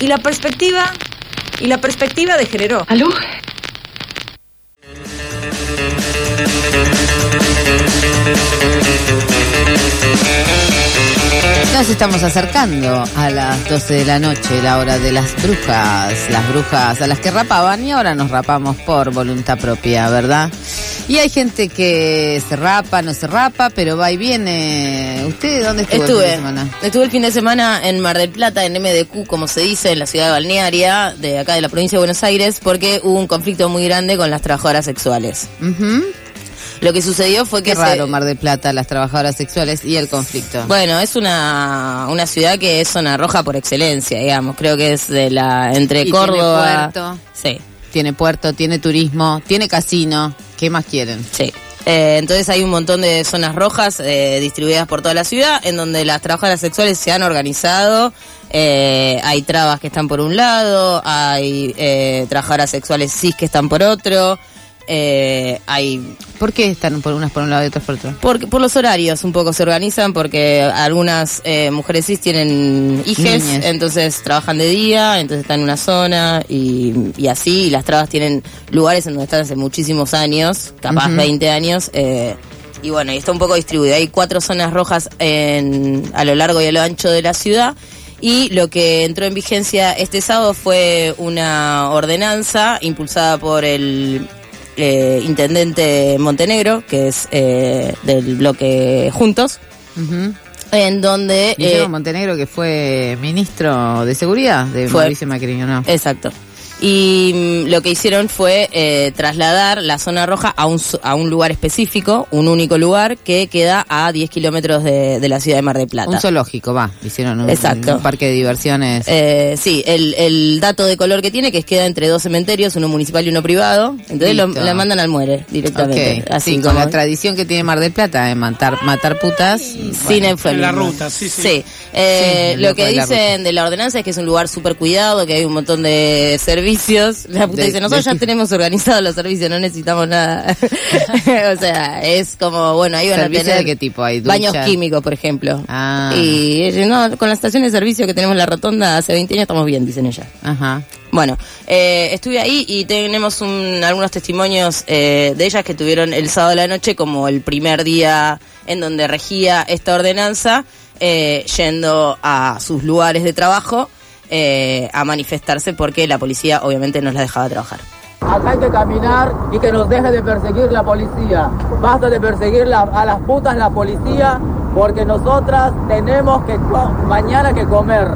y la perspectiva y la perspectiva de género. ¿Aló? Nos estamos acercando a las 12 de la noche, la hora de las brujas, las brujas a las que rapaban y ahora nos rapamos por voluntad propia, ¿verdad? Y hay gente que se rapa, no se rapa, pero va y viene. ¿Usted dónde estuvo Estuve, el fin de semana? estuve el fin de semana en Mar del Plata, en MDQ, como se dice, en la ciudad de Balnearia, de acá de la provincia de Buenos Aires, porque hubo un conflicto muy grande con las trabajadoras sexuales. Lo que sucedió fue que Qué se- raro Mar del Plata, las trabajadoras sexuales y el conflicto. Bueno, es una, una ciudad que es zona roja por excelencia, digamos. Creo que es de la entre Y tiene Córdoba. puerto. Sí, Tiene puerto, tiene turismo, tiene casino. ¿Qué más quieren? sí. Eh, entonces hay un montón de zonas rojas eh, distribuidas por toda la ciudad en donde las trabajadoras sexuales se han organizado. Eh, hay trabas que están por un lado, hay trabajadoras sexuales cis que están por otro. Eh, hay ¿Por qué están por unas por un lado y otras por otro? Por, por los horarios un poco se organizan porque algunas eh, mujeres cis tienen hijes, entonces trabajan de día, entonces están en una zona y, y así, y las trabas tienen lugares en donde están hace muchísimos años, capaz Ujú. 20 años, eh, y bueno, y está un poco distribuido. Hay cuatro zonas rojas en, a lo largo y a lo ancho de la ciudad. Y lo que entró en vigencia este sábado fue una ordenanza impulsada por el eh, intendente Montenegro, que es eh, del bloque Juntos, en donde... Guillermo eh, Montenegro, que fue ministro de Seguridad de Fue. Mauricio Macri, ¿o ¿no? Exacto. Y mm, lo que hicieron fue eh, trasladar la zona roja a un, a un lugar específico, un único lugar que queda a 10 kilómetros de, de la ciudad de Mar del Plata. Un zoológico, va. Hicieron un, Exacto. un parque de diversiones. Eh, sí, el, el dato de color que tiene que es queda entre dos cementerios, uno municipal y uno privado. Entonces lo, la mandan al muere directamente. Así sí, con la tradición que tiene Mar del Plata de matar, matar putas. sin bueno. En la ruta, sí, sí. Eh, Sí, lo loco que de la dicen de la ordenanza es que es un lugar súper cuidado, que hay un montón de servicios. La puta De- dice, nosotros de- ya tenemos organizados los servicios, no necesitamos nada. o sea, es como, bueno, ahí van a ¿Servicio tener de qué tipo? ¿Hay baños químicos, por ejemplo. Ah. Y eh, no, con la estación de servicio que tenemos en la rotonda hace 20 años estamos bien, dicen ellas. Ajá. Bueno, eh, estuve ahí y tenemos un- algunos testimonios eh, de ellas que tuvieron el sábado de la noche como el primer día en donde regía esta ordenanza, eh, yendo a sus lugares de trabajo eh, a manifestarse porque la policía obviamente no las dejaba trabajar. Acá hay que caminar y que nos deje de perseguir la policía. Basta de perseguir la- a las putas la policía porque nosotras tenemos que mañana que comer.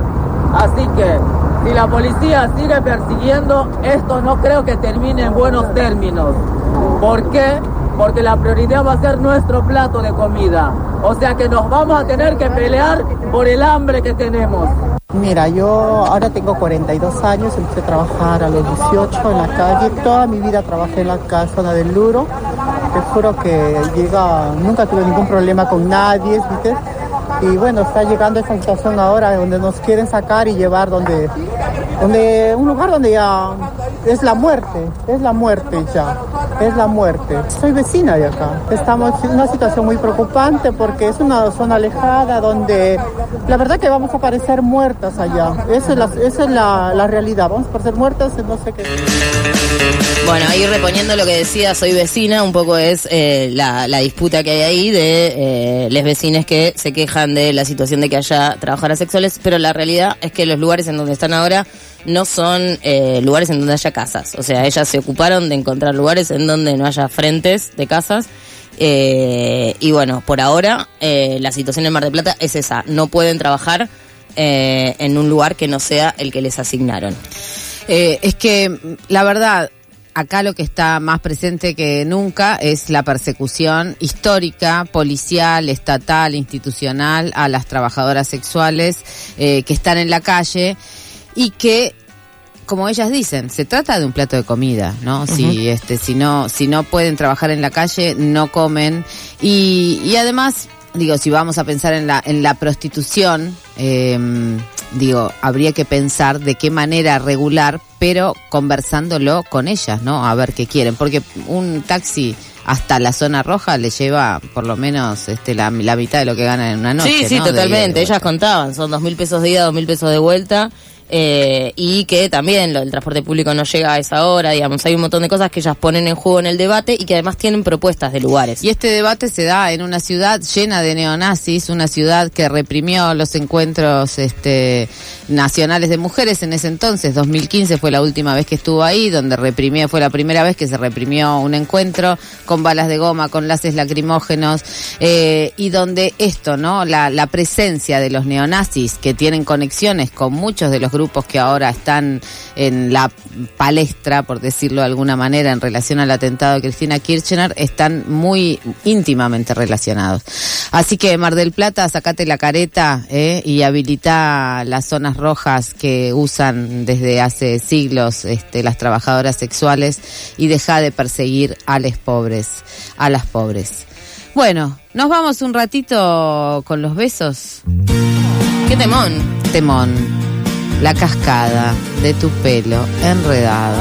Así que si la policía sigue persiguiendo, esto no creo que termine en buenos términos. ¿Por qué? Porque la prioridad va a ser nuestro plato de comida. O sea que nos vamos a tener que pelear por el hambre que tenemos. Mira, yo ahora tengo 42 años, empecé a trabajar a los 18 en la calle. Toda mi vida trabajé en la zona del Luro. Te juro que llega, nunca tuve ningún problema con nadie, ¿viste? Y bueno, está llegando esa situación ahora donde nos quieren sacar y llevar donde, donde un lugar donde ya es la muerte, es la muerte ya, es la muerte. Soy vecina de acá. Estamos en una situación muy preocupante porque es una zona alejada donde la verdad que vamos a parecer muertas allá. Esa es la, realidad. Vamos a parecer muertas en no sé qué. Bueno, ahí reponiendo lo que decía, soy vecina, un poco es eh, la, la disputa que hay ahí de eh, les vecines que se quejan de la situación de que haya trabajadoras sexuales, pero la realidad es que los lugares en donde están ahora no son eh, lugares en donde haya casas. O sea, ellas se ocuparon de encontrar lugares en donde no haya frentes de casas. eh, y bueno, por ahora eh, la situación en Mar del Plata es esa. No pueden trabajar eh, en un lugar que no sea el que les asignaron. Es que, la verdad, acá lo que está más presente que nunca es la persecución histórica, policial, estatal, institucional a las trabajadoras sexuales que están en la calle y que como ellas dicen, se trata de un plato de comida, ¿no? Si este, si no, si no pueden trabajar en la calle, no comen y, y además, digo, si vamos a pensar en la en la prostitución, eh, digo, habría que pensar de qué manera regular, pero conversándolo con ellas, ¿no? A ver qué quieren, porque un taxi hasta la zona roja le lleva por lo menos este la, la mitad de lo que ganan en una noche. Sí, sí, ¿no? De- totalmente. de- Ellas contaban, son dos mil pesos de ida, dos mil pesos de vuelta. Eh, y que también lo, el transporte público no llega a esa hora, digamos, hay un montón de cosas que ellas ponen en juego en el debate y que además tienen propuestas de lugares. Y este debate se da en una ciudad llena de neonazis, una ciudad que reprimió los encuentros este, nacionales de mujeres en ese entonces, 2015 fue la última vez que estuvo ahí, donde reprimió, fue la primera vez que se reprimió un encuentro con balas de goma, con laces lacrimógenos, eh, y donde esto, ¿no? La, la presencia de los neonazis que tienen conexiones con muchos de los grupos que ahora están en la palestra, por decirlo de alguna manera, en relación al atentado de Cristina Kirchner, están muy íntimamente relacionados. Así que Mar del Plata, sacate la careta eh, y habilita las zonas rojas que usan desde hace siglos este, las trabajadoras sexuales y deja de perseguir a los pobres, a las pobres. Bueno, nos vamos un ratito con los besos. ¡Qué temón! Temón la cascada de tu pelo enredado.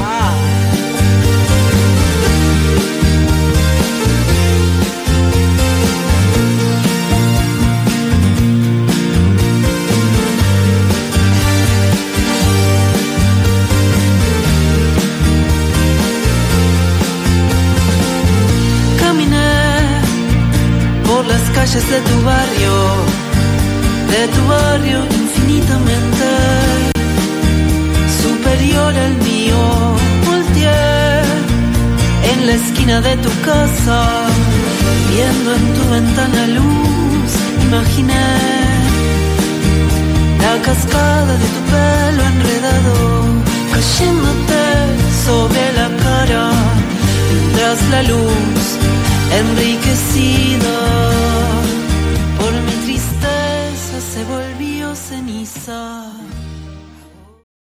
Caminé por las calles de tu barrio, de tu barrio infinitamente superior al mío. Volteé en la esquina de tu casa, viendo en tu ventana luz, imaginé la cascada de tu pelo enredado, cayéndote sobre la cara, tras la luz enriquecida por mi tristeza se volvió ceniza.